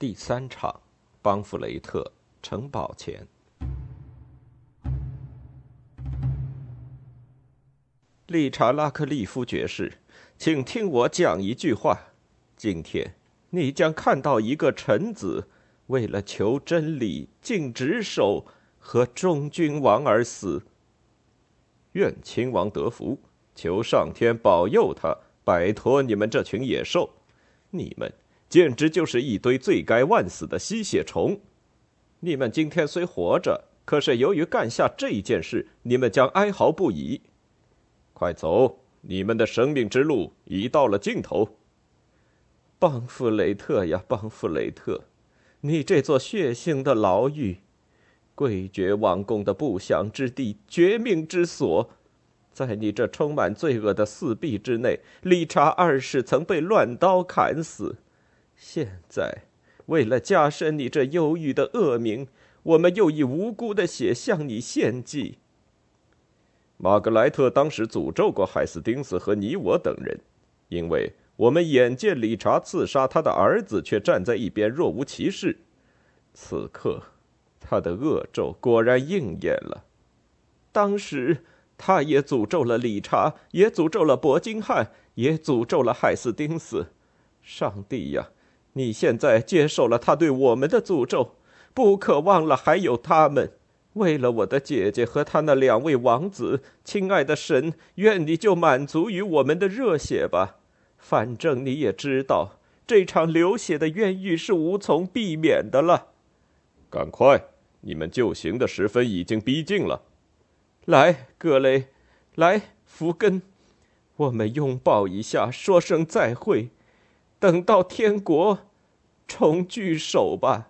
第三场，邦弗雷特城堡前。理查拉克利夫爵士，请听我讲一句话：今天，你将看到一个臣子为了求真理、尽职守和忠君王而死。愿亲王得福，求上天保佑他摆脱你们这群野兽。你们简直就是一堆罪该万死的吸血虫。你们今天虽活着，可是由于干下这一件事，你们将哀嚎不已。快走！你们的生命之路已到了尽头。邦弗雷特呀，邦弗雷特，你这座血腥的牢狱，贵绝王宫的不祥之地，绝命之所，在你这充满罪恶的四壁之内，理查二世曾被乱刀砍死。现在，为了加深你这忧郁的恶名，我们又以无辜的血向你献祭。玛格莱特当时诅咒过海斯丁斯和你我等人，因为我们眼见理查刺杀他的儿子，却站在一边若无其事。此刻，他的恶咒果然应验了。当时，他也诅咒了理查，也诅咒了伯金汉，也诅咒了海斯丁斯。上帝呀，你现在接受了他对我们的诅咒，不可忘了还有他们。为了我的姐姐和她那两位王子，亲爱的神，愿你就满足于我们的热血吧。反正你也知道，这场流血的冤狱是无从避免的了。赶快，你们就刑的时分已经逼近了。来，格雷，来，福根，我们拥抱一下，说声再会，等到天国重聚首吧。